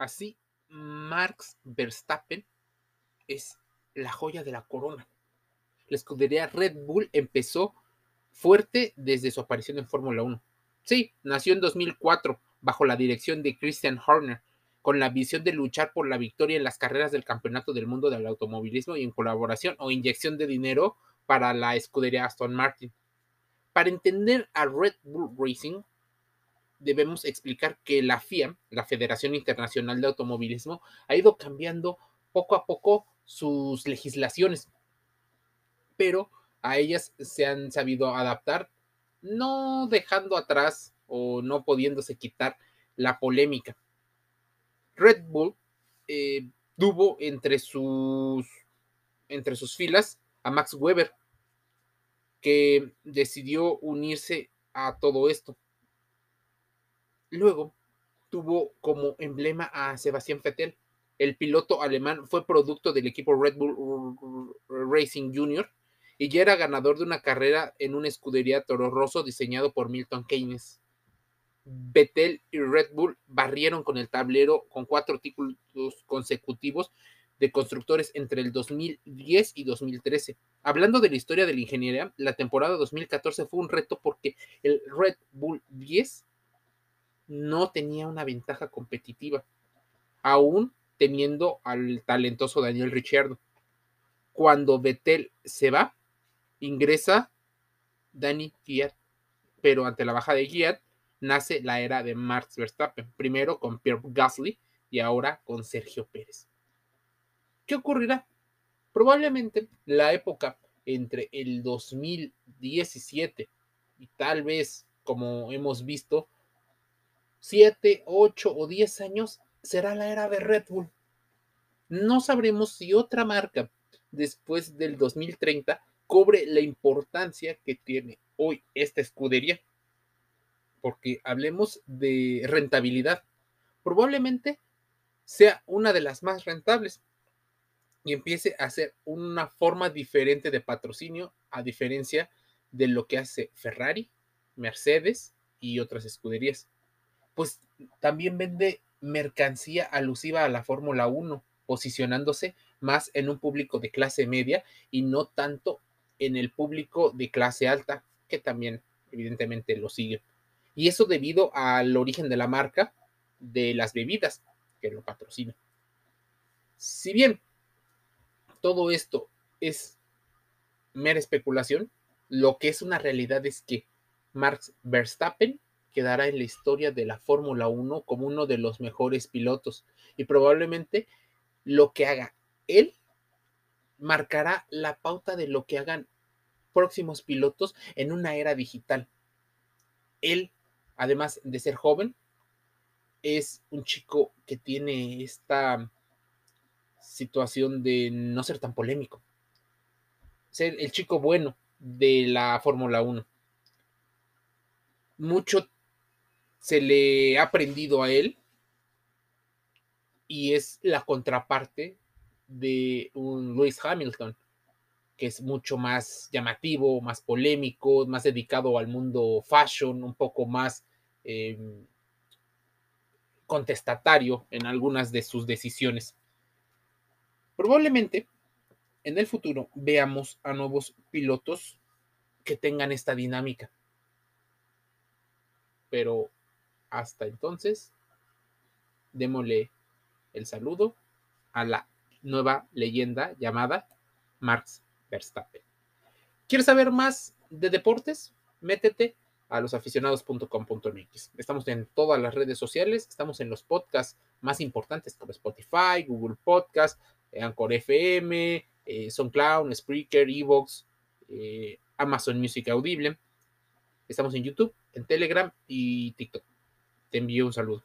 Así, Max Verstappen es la joya de la corona. La escudería Red Bull empezó fuerte desde su aparición en Fórmula 1. Sí, nació en 2004 bajo la dirección de Christian Horner, con la visión de luchar por la victoria en las carreras del Campeonato del Mundo del Automovilismo y en colaboración o inyección de dinero para la escudería Aston Martin. Para entender a Red Bull Racing, debemos explicar que la FIA, la Federación Internacional de Automovilismo, ha ido cambiando poco a poco sus legislaciones, pero a ellas se han sabido adaptar, no dejando atrás o no pudiéndose quitar la polémica. Red Bull eh, tuvo entre sus, entre sus filas a Max Weber, que decidió unirse a todo esto. Luego tuvo como emblema a Sebastián Vettel. El piloto alemán fue producto del equipo Red Bull Racing Junior y ya era ganador de una carrera en una escudería Toro Rosso diseñado por Milton Keynes. Vettel y Red Bull barrieron con el tablero con cuatro títulos consecutivos de constructores entre el 2010 y 2013. Hablando de la historia de la ingeniería, la temporada 2014 fue un reto porque el Red Bull 10 no tenía una ventaja competitiva, aún teniendo al talentoso Daniel Ricciardo. Cuando Vettel se va, ingresa Danny Fiat, pero ante la baja de Fiat nace la era de Max Verstappen, primero con Pierre Gasly y ahora con Sergio Pérez. ¿Qué ocurrirá? Probablemente la época entre el 2017 y tal vez, como hemos visto, 7, 8 o 10 años será la era de Red Bull. No sabremos si otra marca después del 2030 cobre la importancia que tiene hoy esta escudería. Porque hablemos de rentabilidad. Probablemente sea una de las más rentables y empiece a ser una forma diferente de patrocinio a diferencia de lo que hace Ferrari, Mercedes y otras escuderías pues también vende mercancía alusiva a la Fórmula 1, posicionándose más en un público de clase media y no tanto en el público de clase alta, que también evidentemente lo sigue. Y eso debido al origen de la marca de las bebidas que lo patrocina. Si bien todo esto es mera especulación, lo que es una realidad es que Max Verstappen quedará en la historia de la Fórmula 1 como uno de los mejores pilotos y probablemente lo que haga él marcará la pauta de lo que hagan próximos pilotos en una era digital. Él, además de ser joven, es un chico que tiene esta situación de no ser tan polémico. Ser el chico bueno de la Fórmula 1. Mucho se le ha aprendido a él y es la contraparte de un Lewis Hamilton, que es mucho más llamativo, más polémico, más dedicado al mundo fashion, un poco más em, contestatario en algunas de sus decisiones. Probablemente en el futuro veamos a nuevos pilotos que tengan esta dinámica. Pero hasta entonces, démosle el saludo a la nueva leyenda llamada Max Verstappen. ¿Quieres saber más de deportes? Métete a losaficionados.com.mx. Estamos en todas las redes sociales, estamos en los podcasts más importantes como Spotify, Google Podcast, Anchor FM, eh, SoundCloud, Spreaker, Evox, eh, Amazon Music Audible. Estamos en YouTube, en Telegram y TikTok. Te envío un saludo.